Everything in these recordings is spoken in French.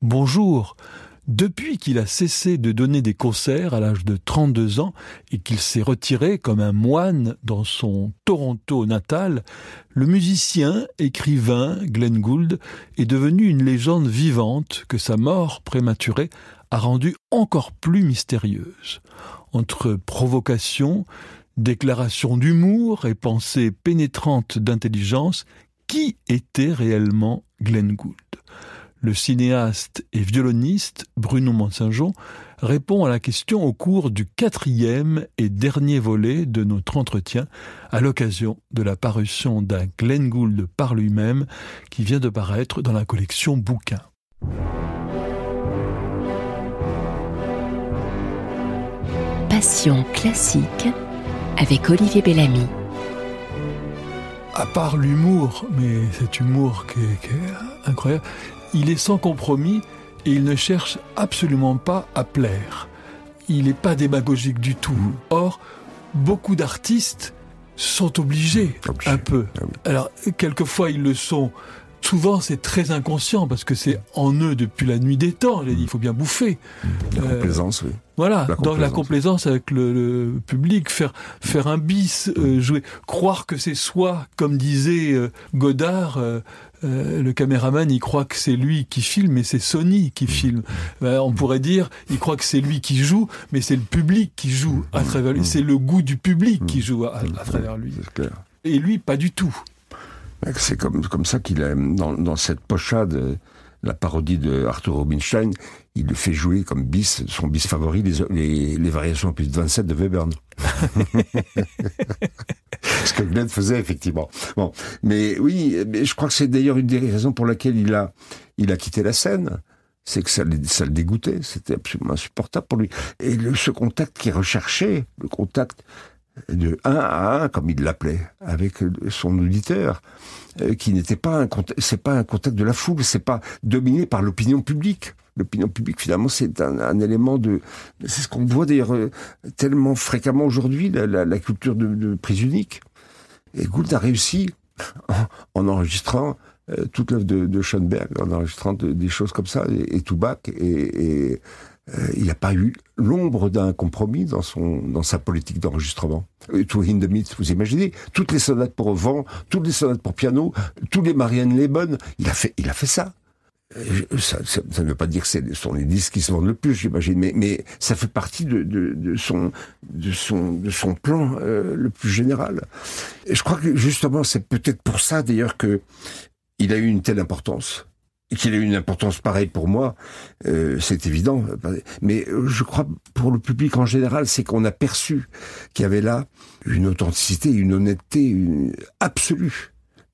Bonjour. Depuis qu'il a cessé de donner des concerts à l'âge de 32 ans et qu'il s'est retiré comme un moine dans son Toronto natal, le musicien, écrivain Glenn Gould est devenu une légende vivante que sa mort prématurée a rendue encore plus mystérieuse. Entre provocation, déclaration d'humour et pensée pénétrante d'intelligence, qui était réellement Glenn Gould? Le cinéaste et violoniste Bruno Monsaint-Jean répond à la question au cours du quatrième et dernier volet de notre entretien à l'occasion de la parution d'un Glenn Gould par lui-même qui vient de paraître dans la collection Bouquins. Passion classique avec Olivier Bellamy. À part l'humour, mais cet humour qui est incroyable, il est sans compromis et il ne cherche absolument pas à plaire. Il n'est pas démagogique du tout. Mm. Or, beaucoup d'artistes sont obligés un peu. Ah Alors, quelquefois, ils le sont souvent c'est très inconscient parce que c'est en eux depuis la nuit des temps. Il faut bien bouffer. La euh, complaisance, oui. Voilà, la donc la complaisance avec le, public, faire faire un bis, euh, jouer, croire que c'est soi, comme disait euh, Godard. le caméraman, il croit que c'est lui qui filme, mais c'est Sony qui filme. Ben, on pourrait dire, il croit que c'est lui qui joue, mais c'est le public qui joue à travers lui. C'est le goût du public qui joue à, à travers lui. Et lui, pas du tout. C'est comme, comme ça qu'il a, dans, dans cette pochade, la parodie de Arthur Rubinstein, il le fait jouer comme bis, son bis favori, les, les, les variations plus de 27 de Webern. Ce que Glenn faisait, effectivement. Bon. Mais oui, mais je crois que c'est d'ailleurs une des raisons pour laquelle il a, il a quitté la scène c'est que ça, ça, le dégoûtait, c'était absolument insupportable pour lui. Et le, ce contact qui recherchait, le contact de un à un, comme il l'appelait, avec son auditeur, euh, qui n'était pas un c'est pas un contact de la foule, c'est pas dominé par l'opinion publique. L'opinion publique, finalement, c'est un, élément de, c'est ce qu'on voit d'ailleurs euh, tellement fréquemment aujourd'hui, la, culture de, prise unique. Et Gould a réussi, en, enregistrant euh, toute l'œuvre de, Schoenberg, en enregistrant des choses comme ça, et, et et, et euh, il n'y a pas eu l'ombre d'un compromis dans son dans sa politique d'enregistrement. Euh, to in vous imaginez toutes les sonates pour vent, toutes les sonates pour piano, tous les Marianne Lebon, il a fait il a fait ça. Euh, ça, ça, ne veut pas dire que ce sont les disques qui se vendent le plus, j'imagine, mais, mais ça fait partie de, de, de, son, de, son, de son plan le plus général. Et je crois que justement, c'est peut-être pour ça d'ailleurs que il a eu une telle importance qu'il ait une importance pareille pour moi, euh, c'est évident. Mais je crois pour le public en général, c'est qu'on a perçu qu'il y avait là une authenticité, une honnêteté absolue.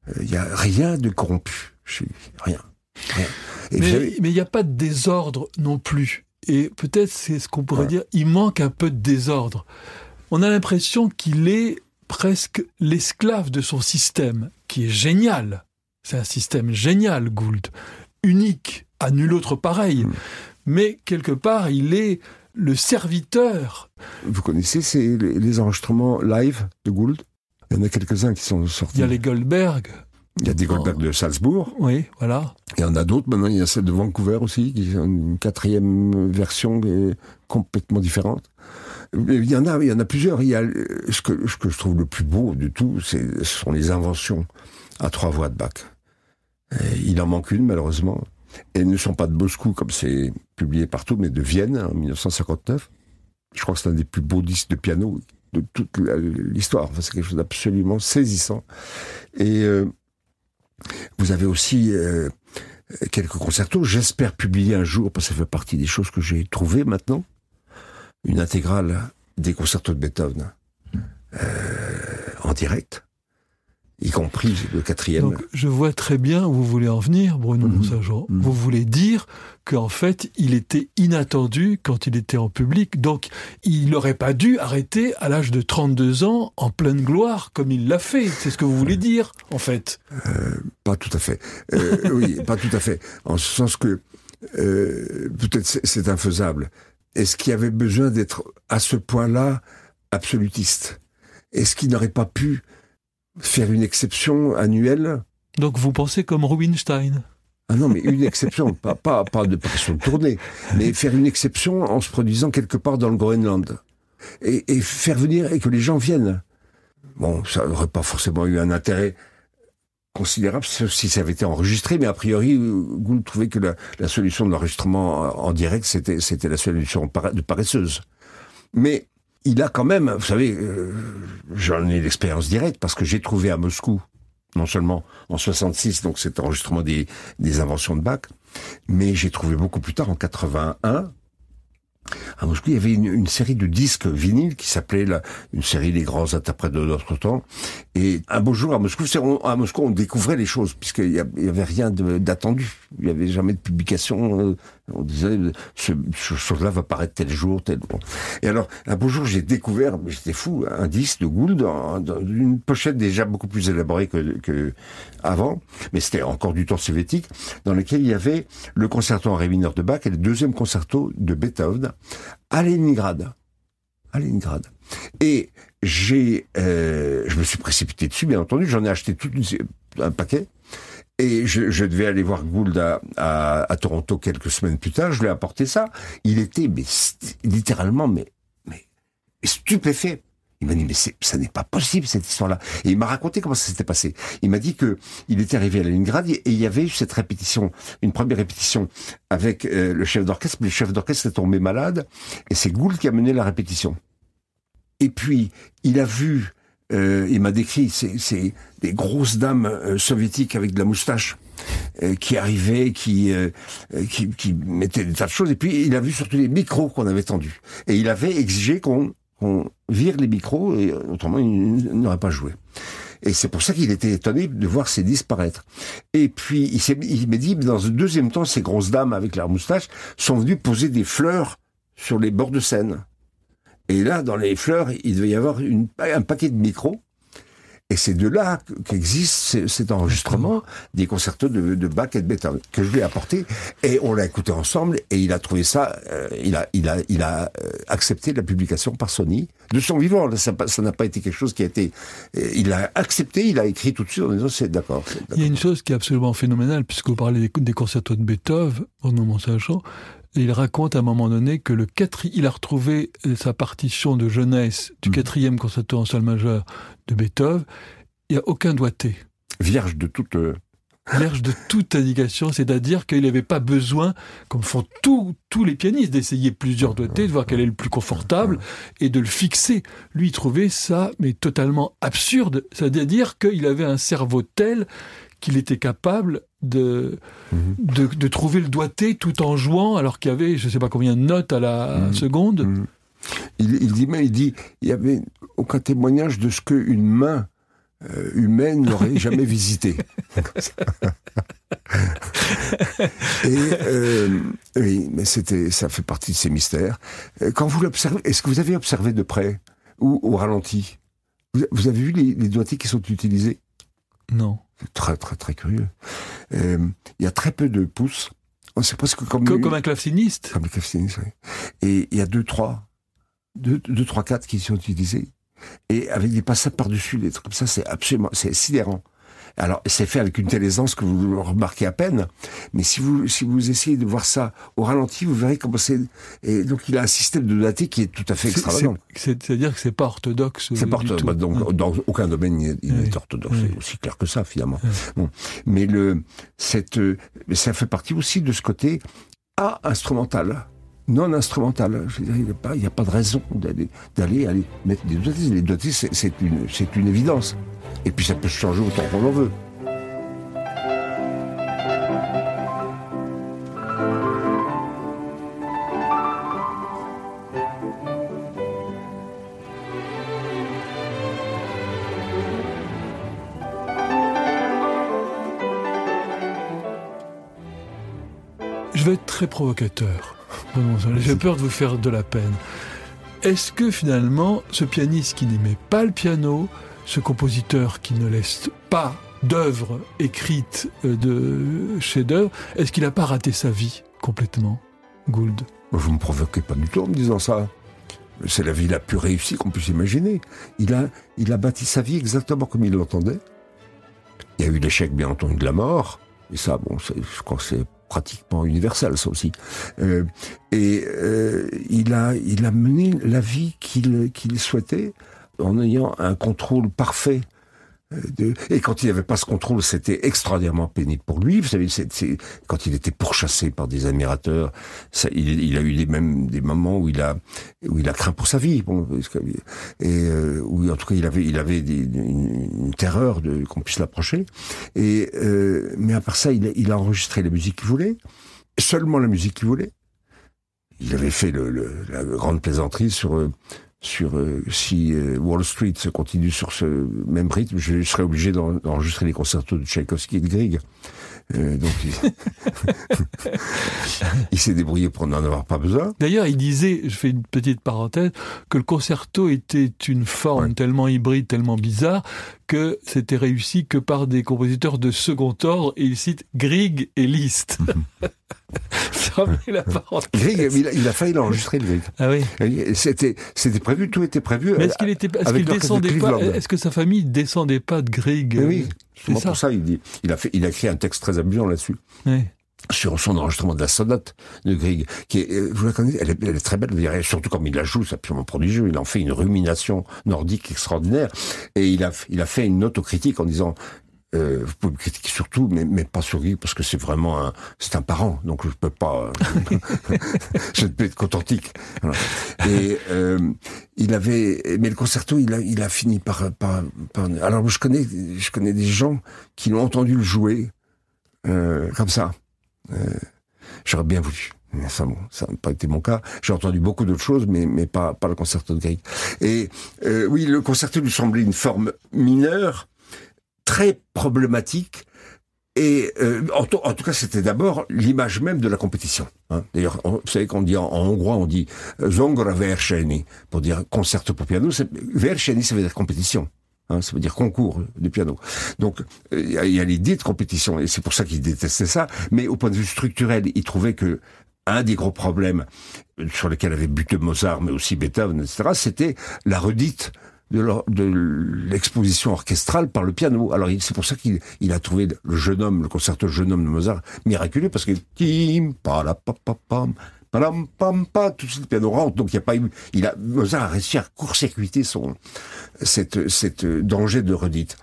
Euh, il n'y a rien de corrompu chez lui, rien. mais il n'y a pas de désordre non plus. Et peut-être c'est ce qu'on pourrait dire, il manque un peu de désordre. On a l'impression qu'il est presque l'esclave de son système, qui est génial. C'est un système génial, Gould unique, à nul autre pareil. Hmm. Mais quelque part, il est le serviteur. Vous connaissez ces, les, enregistrements live de Gould? Il y en a quelques-uns qui sont sortis. Il y a les Goldberg. Il y a des Goldberg de Salzbourg. Oui, voilà. Il y en a d'autres. Maintenant, il y a celle de Vancouver aussi, qui est une quatrième version complètement différente. Il y en a, il y en a plusieurs. Il y a ce que, ce que je trouve le plus beau de tout, ce sont les inventions à trois voix de Bach. Il en manque une, malheureusement. Elles ne sont pas de Moscou, comme c'est publié partout, mais de Vienne, en 1959. Je crois que c'est un des plus beaux disques de piano de toute l'histoire. C'est quelque chose d'absolument saisissant. Et euh, vous avez aussi euh, quelques concertos. J'espère publier un jour, parce que ça fait partie des choses que j'ai trouvées maintenant, une intégrale des concertos de Beethoven euh, en direct y compris le quatrième. Donc, je vois très bien où vous voulez en venir, Bruno mmh. mmh. Vous voulez dire qu'en fait, il était inattendu quand il était en public, donc il n'aurait pas dû arrêter à l'âge de 32 ans en pleine gloire, comme il l'a fait. C'est ce que vous voulez dire, en fait euh, Pas tout à fait. Euh, oui, pas tout à fait. En ce sens que euh, peut-être c'est infaisable. Est-ce qu'il y avait besoin d'être à ce point-là absolutiste? Est-ce qu'il n'aurait pas pu faire une exception annuelle. Donc vous pensez comme Rubinstein? Ah non, mais une exception, pas, pas, pas de pression tournée, mais faire une exception en se produisant quelque part dans le Groenland. Et, et faire venir et que les gens viennent. Bon, ça n'aurait pas forcément eu un intérêt considérable si ça avait été enregistré, mais a priori, Gould trouvait que la, la solution de l'enregistrement en direct, c'était, c'était la solution de paresseuse. Mais il a quand même, vous savez, euh, j'en ai l'expérience directe parce que j'ai trouvé à Moscou, non seulement en 66, donc cet enregistrement des, des inventions de Bach, mais j'ai trouvé beaucoup plus tard, en 81, à Moscou, il y avait une, série de disques vinyles qui s'appelait une série des grands interprètes de notre temps. Et un beau jour à Moscou, à Moscou, on découvrait les choses puisqu'il y, avait rien d'attendu. Il y avait jamais de publication. Euh, on disait ce, ce chose-là va paraître tel jour, tel jour. Et alors, un beau jour, j'ai découvert, j'étais fou, un disque de Gould dans, dans, une pochette déjà beaucoup plus élaborée que, que avant, mais c'était encore du temps soviétique, dans lequel il y avait le concerto en ré mineur de Bach et le deuxième concerto de Beethoven à Leningrad. À Leningrad. Et j'ai, euh, je me suis précipité dessus, bien entendu. J'en ai acheté tout un paquet. Et je, devais aller voir Gould à, Toronto quelques semaines plus tard. Je lui ai apporté ça. Il était, littéralement, mais, mais stupéfait. Il m'a dit mais ça n'est pas possible cette histoire-là. Et il m'a raconté comment ça s'était passé. Il m'a dit que il était arrivé à Leningrad et il y avait eu cette répétition, une première répétition avec euh, le chef d'orchestre. Mais le chef d'orchestre est tombé malade et c'est Gould qui a mené la répétition. Et puis il a vu, euh, il m'a décrit, c'est des grosses dames euh, soviétiques avec de la moustache qui arrivaient, qui mettaient des tas de choses. Et puis il a vu surtout les micros qu'on avait tendus. Et il avait exigé qu'on on vire les micros, et autrement il n'aurait pas joué. Et c'est pour ça qu'il était étonné de voir ces disparaître. Et puis, il, m'a dit, dans un deuxième temps, ces grosses dames avec leurs moustaches sont venues poser des fleurs sur les bords de scène. Et là, dans les fleurs, il devait y avoir un paquet de micros et c'est de là qu'existe cet enregistrement des concertos de, de, Bach et de Beethoven que je lui ai apporté et on l'a écouté ensemble et il a trouvé ça, euh, il a, il a, il a euh, accepté la publication par Sony de son vivant. Ça n'a pas été quelque chose qui a été, euh, il a accepté, il a écrit tout de suite en disant c'est d'accord. Il y a une chose qui est absolument phénoménale puisque vous parlez des, des concertos de Beethoven, au nom sachant, il raconte à un moment donné que le il a retrouvé sa partition de jeunesse du mm. quatrième concerto en sol majeur de Beethoven. Il n'y a aucun doigté. Vierge de toute. Euh, Vierge de toute indication, c'est-à-dire qu'il n'avait pas besoin, comme font tous tous les pianistes, d'essayer plusieurs doigtés, de voir quel est le plus confortable et de le fixer. Lui, il trouvait ça, mais totalement absurde. C'est-à-dire qu'il avait un cerveau tel qu'il était capable de, de, de, trouver le doigté tout en jouant, alors qu'il y avait je ne sais pas combien de notes à la mhm. seconde. Mhm. Il, il, dit, mais il dit, il y avait aucun témoignage de ce qu'une main euh, humaine n'aurait jamais visité. Et euh, oui, mais c'était, ça fait partie de ces mystères. Euh, quand vous l'observez, est-ce que vous avez observé de près ou au ralenti? Vous, avez vu les, les doigtés qui sont utilisés? Non. Très, très, très curieux. Euh, il y a très peu de pouces. Oh, c'est presque comme... Comme, comme un claveciniste Comme un claveciniste, oui. Et il y a deux, trois, deux, deux, trois, quatre qui sont utilisés. Et avec des passages par-dessus, des trucs comme ça, c'est absolument, c'est sidérant. Alors, c'est fait avec une telle aisance que vous le remarquez à peine. Mais si vous, si vous essayez de voir ça au ralenti, vous verrez comment c'est. Et donc, il a un système de daté qui est tout à fait extravagant. C'est-à-dire que c'est pas orthodoxe. C'est pas orthodoxe. Bah, donc, dans aucun domaine, il n'est orthodoxe. C'est aussi clair que ça, finalement. Bon. Mais le, cette, mais ça fait partie aussi de ce côté A instrumental non instrumental. Je veux dire, il n'y a, pas, il a pas de raison d'aller, d'aller aller mettre des doigtés. Les doigtés, c'est, une, c'est une évidence. Et puis ça peut changer autant qu'on en veut. Je vais être très provocateur. J'ai peur de vous faire de la peine. Est-ce que finalement, ce pianiste qui n'aimait pas le piano, ce compositeur qui ne laisse pas d'œuvres écrites euh, de chefs-d'œuvre, est-ce qu'il n'a pas raté sa vie complètement, Gould? Vous me provoquez pas du tout en me disant ça. C'est la vie la plus réussie qu'on puisse imaginer. Il a, il a bâti sa vie exactement comme il l'entendait. Il y a eu l'échec, bien entendu, de la mort. Et ça, bon, je crois que c'est pratiquement universel, ça aussi. Euh, et euh, il a, il a mené la vie qu'il qu'il souhaitait en ayant un contrôle parfait et quand il n'avait pas ce contrôle, c'était extraordinairement pénible pour lui. Vous savez, quand il était pourchassé par des admirateurs, il, a eu mêmes des moments où il a où il a craint pour sa vie. Et euh, où en tout cas il avait il avait des, une, terreur qu'on puisse l'approcher. Euh, mais à part ça, il a, enregistré la musique qu'il voulait, seulement la musique qu'il voulait. Il avait fait la grande plaisanterie sur euh, sur euh, si euh, Wall Street continue sur ce même rythme, je serais obligé d'enregistrer les concertos de Tchaïkovski et de Grieg. Euh, donc il, s'est débrouillé pour n'en avoir pas besoin. D'ailleurs, il disait, je fais une petite parenthèse, que le concerto était une forme tellement hybride, tellement bizarre, que c'était réussi que par des compositeurs de second ordre, et il cite Grieg et Liszt. la Grieg, il a, il a failli l'enregistrer, le Grieg. Ah oui. C'était, c'était prévu, tout était prévu. Mais est-ce qu'il était, est-ce qu'il descendait pas, est-ce que sa famille descendait pas de Grieg? Oui, c'est pour ça, il dit, il a fait, il a écrit un texte très amusant là-dessus. Oui sur son enregistrement de la sonate de Grieg, qui est, euh, vous la connaissez, elle est, elle est très belle, surtout comme il la joue, c'est absolument prodigieux. Il en fait une rumination nordique extraordinaire, et il a, il a fait une autocritique en disant euh, vous pouvez me critiquer surtout, mais, mais pas sur Grieg, parce que c'est vraiment un, c'est un parent, donc je peux pas, je ne peux être qu'authentique. Et euh, il avait, mais le concerto, il a, il a fini par, par, par, alors je connais, je connais des gens qui l'ont entendu le jouer euh, comme ça. Euh, j'aurais bien voulu. Enfin bon, ça n'a pas été mon cas. J'ai entendu beaucoup d'autres choses, mais, mais pas, pas le concerto de Grieg. Et euh, oui, le concerto lui semblait une forme mineure, très problématique, et euh, en, tout cas, c'était d'abord l'image même de la compétition. Hein. D'ailleurs, vous savez qu'on dit en, hongrois, on dit zongra verseni pour dire concerto pour piano. Verseni, ça veut dire compétition. Hein, ça veut dire concours de piano. Donc il y, a l'idée de compétition et c'est pour ça qu'il détestait ça. Mais au point de vue structurel, il trouvait que un des gros problèmes sur lesquels avait buté Mozart, mais aussi Beethoven, etc., c'était la redite de l'exposition orchestrale par le piano. Alors c'est pour ça qu'il il a trouvé le jeune homme, le concerto jeune homme de Mozart miraculeux parce que tim pa pam pam pam pa tout de suite le piano rentre donc il y a pas eu il a Mozart a réussi à court-circuiter son cette cette danger de redite.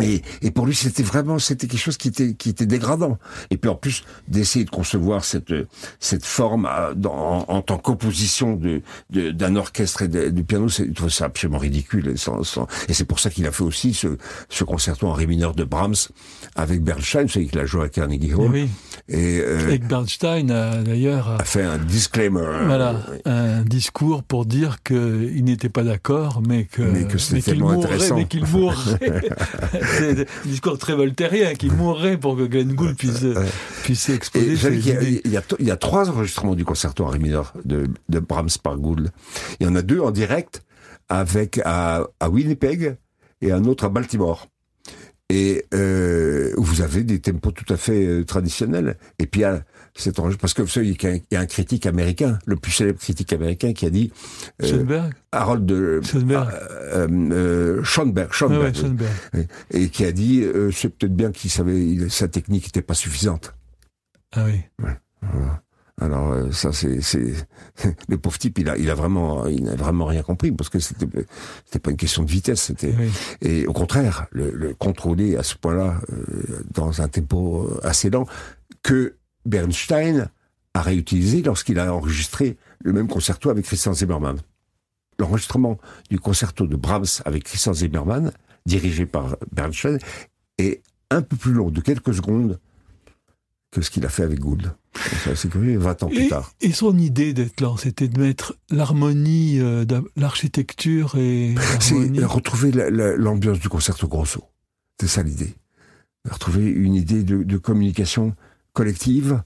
Et, et, pour lui, c'était vraiment, c'était quelque chose qui était, qui était dégradant. Et puis en plus, d'essayer de concevoir cette, cette forme à, dans, en, tant qu'opposition de, d'un orchestre et de, du piano, c'est, c'est absolument ridicule. Et, sans, sans, et c'est pour ça qu'il a fait aussi ce, ce concerto en ré mineur de Brahms avec Bernstein, vous savez qu'il a joué à Carnegie Hall. Oui. Et, euh, et Bernstein a d'ailleurs a fait un disclaimer. Voilà, un discours pour dire qu'il n'était pas d'accord, mais que, mais que c'était tellement mourrait, intéressant. Mais qu'il mourrait. c'est un discours très voltairien, qui mourrait pour que Glenn Gould puisse, puisse exposer ses il y, a, il, y a, il y a trois enregistrements du concerto en ré mineur de, de Brahms par Gould. Il y en a deux en direct avec à, à Winnipeg et un autre à Baltimore. Et euh, vous avez des tempos tout à fait euh, traditionnels. Et puis il y a cet enregistrement, parce que vous savez qu'il y a un critique américain, le plus célèbre critique américain, qui a dit euh, Schoenberg Harold de Schoenberg. Euh, euh, Schoenberg, Schoenberg, ouais, Schoenberg. oui. et qui a dit euh, c'est peut-être bien qu'il savait il, sa technique n'était pas suffisante. Ah oui. Ouais. Voilà. Alors euh, ça c'est c'est le pauvre type il a il a vraiment il n'a vraiment rien compris parce que c'était c'était pas une question de vitesse c'était Oui. et au contraire le, le contrôler à ce point-là euh, dans un tempo assez lent que Bernstein a réutilisé lorsqu'il a enregistré le même concerto avec Christian Zimmermann. L'enregistrement du concerto de Brahms avec Christian Zimmermann dirigé par Bernstein est un peu plus long de quelques secondes que ce qu'il a fait avec Gould. C'est curieux, 20 ans plus Et, tard. et son idée d'être là, c'était de mettre l'harmonie, euh, l'architecture et C'est retrouver la- la- l'ambiance du concerto grosso. C'est ça l'idée. Retrouver une idée de, de communication collective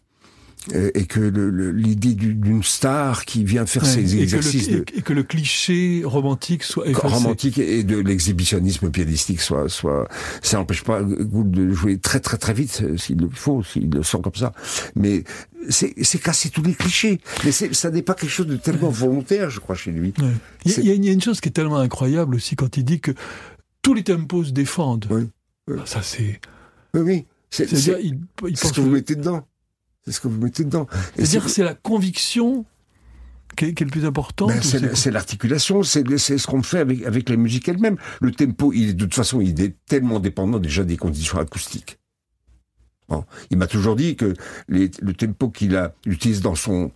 euh, et que l'idée du- d'une star qui vient faire Ouais, ses et, que exercices le, de, et que le cliché romantique soit effacé. romantique et de l'exhibitionnisme pianistique soit soit ça n'empêche pas Gould de jouer très très très vite euh, s'il le faut s'il le sent comme ça mais c'est c'est casser tous les clichés mais ça n'est pas quelque chose de tellement volontaire je crois chez lui Ouais. Il y, a- il y a une- chose qui est tellement incroyable aussi quand il dit que tous les tempos se défendent. Oui, oui. Ah, Ça c'est oui oui C'est ce que vous mettez dedans. C'est ce que vous mettez dedans. C'est-à-dire c'est- que c'est la conviction qui est, qui est le plus important. Ben, c'est l'articulation, c'est c'est ce qu'on fait avec, avec la musique elle-même. Le tempo, il est de toute façon, il est tellement dépendant déjà des conditions acoustiques. Bon. Il m'a toujours dit que les- le tempo qu'il a utilise dans son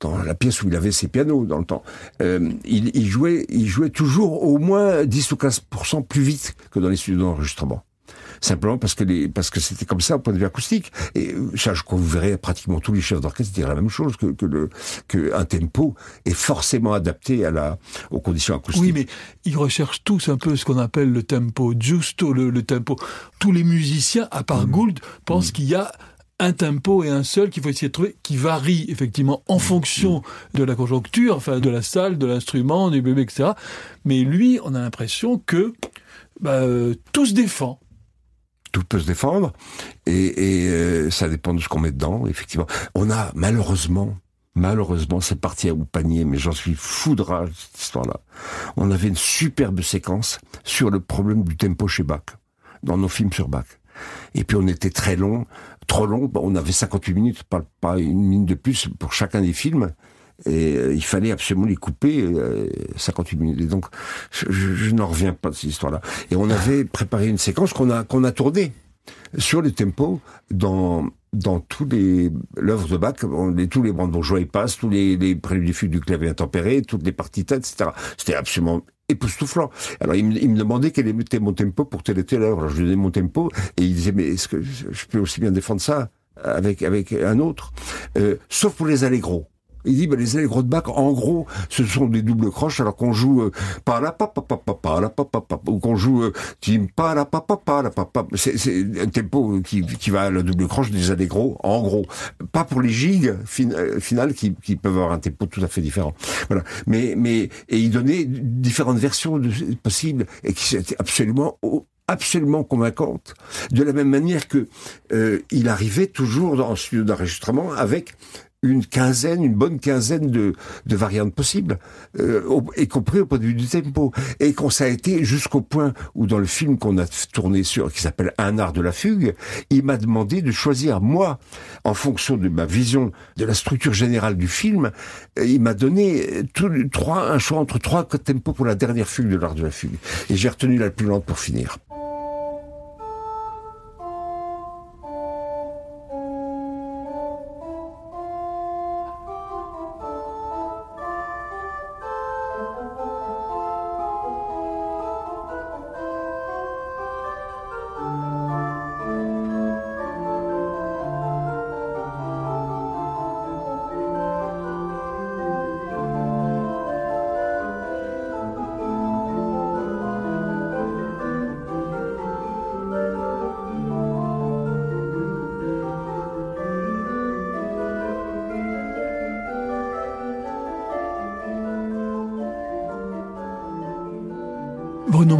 dans la pièce où il avait ses pianos dans le temps, euh, il, il jouait il jouait toujours au moins 10 ou 15% plus vite que dans les studios d'enregistrement. Simplement parce que les, parce que c'était comme ça au point de vue acoustique. Et euh, ça, je crois que vous verrez pratiquement tous les chefs d'orchestre dire la même chose que, que le, que un tempo est forcément adapté à la, aux conditions acoustiques. Oui, mais ils recherchent tous un peu ce qu'on appelle le tempo giusto, le, le tempo. Tous les musiciens, à Mm. part Gould, pensent qu'il y a un tempo et un seul qu'il faut essayer de trouver, qui varie effectivement Mm. en fonction de la conjoncture, enfin de la salle, de l'instrument, du bébé, etc. Mais lui, on a l'impression que bah, euh, tout se défend. Tout peut se défendre et, euh, ça dépend de ce qu'on met dedans. Effectivement, on a malheureusement, malheureusement, c'est parti au panier, mais j'en suis fou cette histoire-là. On avait une superbe séquence sur le problème du tempo chez Bach dans nos films sur Bach. Et puis on était très long, trop long. On avait 58 minutes, pas une minute de plus pour chacun des films. Et euh, il fallait absolument les couper euh, 58 minutes. Et donc, je, je- je n'en reviens pas de cette histoire-là. Et on avait préparé une séquence qu'on a qu'on a tournée sur le tempo dans dans tous les l'œuvre de Bach, on- les, tous les brandebourgeois y passent, tous les, les préludes du clavier intempéré, toutes les partitas, etc. C'était absolument époustouflant. Alors il me, il me demandait quel était mon tempo pour telle et telle heure. Alors je lui donnais mon tempo et il disait mais est-ce que je peux aussi bien défendre ça avec avec un autre, Euh, sauf pour les allegros. Il dit, ben, les allegros de Bach, en gros, ce sont des doubles croches, alors qu'on joue euh, pa la pa pa pa pa pa la pa pa pa ou qu'on joue euh, tim pa la pa pa la pa pa. C'est un tempo qui, qui va à la double croche des allegros, en gros. Pas pour les gigs fin- euh, finales qui, peuvent avoir un tempo tout à fait différent. Voilà. Mais mais et il donnait différentes versions possibles et qui étaient absolument absolument convaincante, de la même manière que euh, il arrivait toujours dans un studio d'enregistrement avec une quinzaine, une bonne quinzaine de, de variantes possibles, euh, y compris au point de vue du tempo. Et qu'on ça a été jusqu'au point où dans le film qu'on a tourné sur, qui s'appelle Un art de la fugue, il m'a demandé de choisir, moi, en fonction de ma vision de la structure générale du film, euh, il m'a donné tout, trois, un choix entre trois tempos pour la dernière fugue de l'art de la fugue. Et j'ai retenu la plus lente pour finir.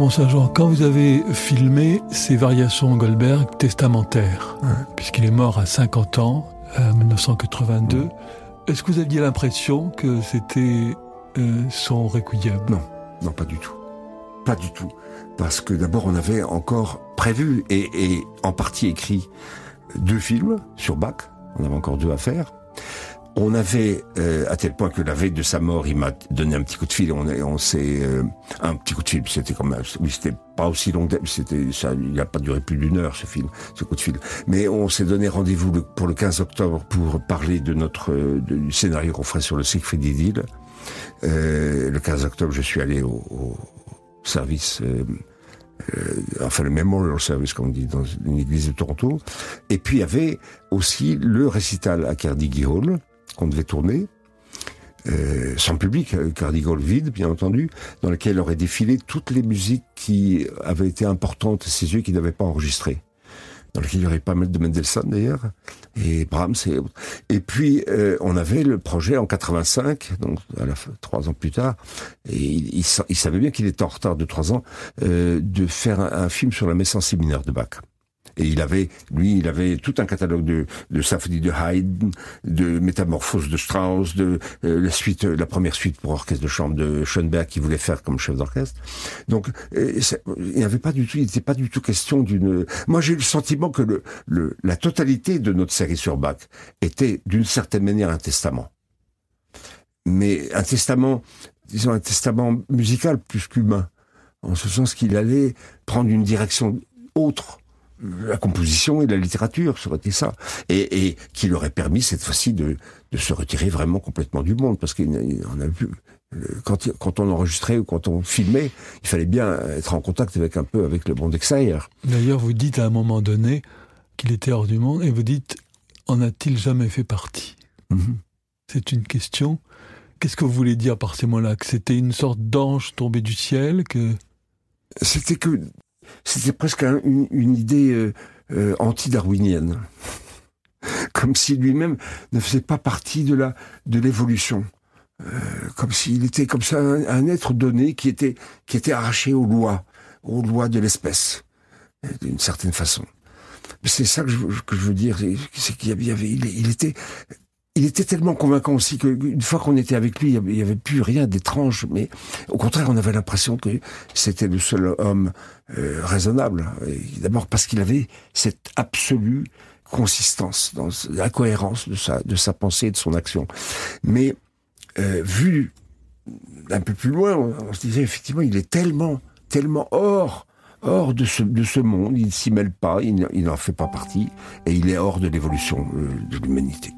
Bruno Mont-Saint-Jean, quand vous avez filmé ces variations Goldberg testamentaires, puisqu'il est mort à 50 ans, en 1982, est-ce que vous aviez l'impression que c'était euh, son requiem? Non, non, pas du tout. Pas du tout. Parce que d'abord, on avait encore prévu et, et en partie écrit deux films sur Bach. On avait encore deux à faire. On avait, euh, à tel point que la veille de sa mort, il m'a donné un petit coup de fil. On, on s'est, euh, un petit coup de fil. C'était comme, un- oui, c'était pas aussi long. C'était, ça, il n'a pas duré plus d'une heure ce film, ce coup de fil. Mais on s'est donné rendez-vous pour le 15 octobre pour parler de notre du scénario qu'on ferait sur le Siegfried Idyll. Euh, le 15 octobre, je suis allé au, au service, euh, euh, enfin le Memorial Service, comme on dit, dans une église de Toronto. Et puis il y avait aussi le récital à Carnegie Hall qu'on devait tourner. Euh, sans public, euh, Hall vide, bien entendu, dans lequel auraient défilé toutes les musiques qui avaient été importantes à ses yeux, qui n'avaient pas enregistré. Dans lequel il y aurait pas mal de Mendelssohn d'ailleurs, et Brahms et puis euh, on avait le projet en 85, donc à la fin, trois ans plus tard, et il, il sa- il savait bien qu'il était en retard de trois ans, euh, de faire un, film sur la messe en séminaire de Bach. Et il avait, lui, il avait tout un catalogue de, de symphonies de Haydn, de métamorphoses de Strauss, de euh, la suite, la première suite pour orchestre de chambre de Schoenberg qu'il voulait faire comme chef d'orchestre. Donc, euh, il n'y avait pas du tout, il n'était pas du tout question d'une. Moi, j'ai eu le sentiment que le, le, la totalité de notre série sur Bach était d'une certaine manière un testament. Mais un testament, disons un testament musical plus qu'humain, en ce sens qu'il allait prendre une direction autre la composition et la littérature, ça aurait été ça. Et, et qui leur aurait permis cette fois-ci de, de se retirer vraiment complètement du monde, parce qu'on a vu quand, quand on enregistrait ou quand on filmait, il fallait bien être en contact avec un peu avec le monde extérieur. D'ailleurs, vous dites à un moment donné qu'il était hors du monde, et vous dites, en a-t-il jamais fait partie? Mm-hmm. C'est une question. Qu'est-ce que vous voulez dire par ces mots-là? Que c'était une sorte d'ange tombé du ciel que... C'était que c'était presque une, idée euh, euh, anti-darwinienne, comme si lui-même ne faisait pas partie de la de l'évolution, euh, comme s'il était comme ça un, être donné qui était qui était arraché aux lois, aux lois de l'espèce, d'une certaine façon. C'est ça que je, veux dire, c'est qu'il y avait, il était il était tellement convaincant aussi qu'une fois qu'on était avec lui, il n'y avait plus rien d'étrange, mais au contraire, on avait l'impression que c'était le seul homme euh, raisonnable. D'abord parce qu'il avait cette absolue consistance, dans la cohérence de sa, pensée et de son action. Mais euh, vu un peu plus loin, on, se disait effectivement, il est tellement, tellement hors hors de ce, de ce monde, il ne s'y mêle pas, il n'en fait pas partie, et il est hors de l'évolution euh, de l'humanité.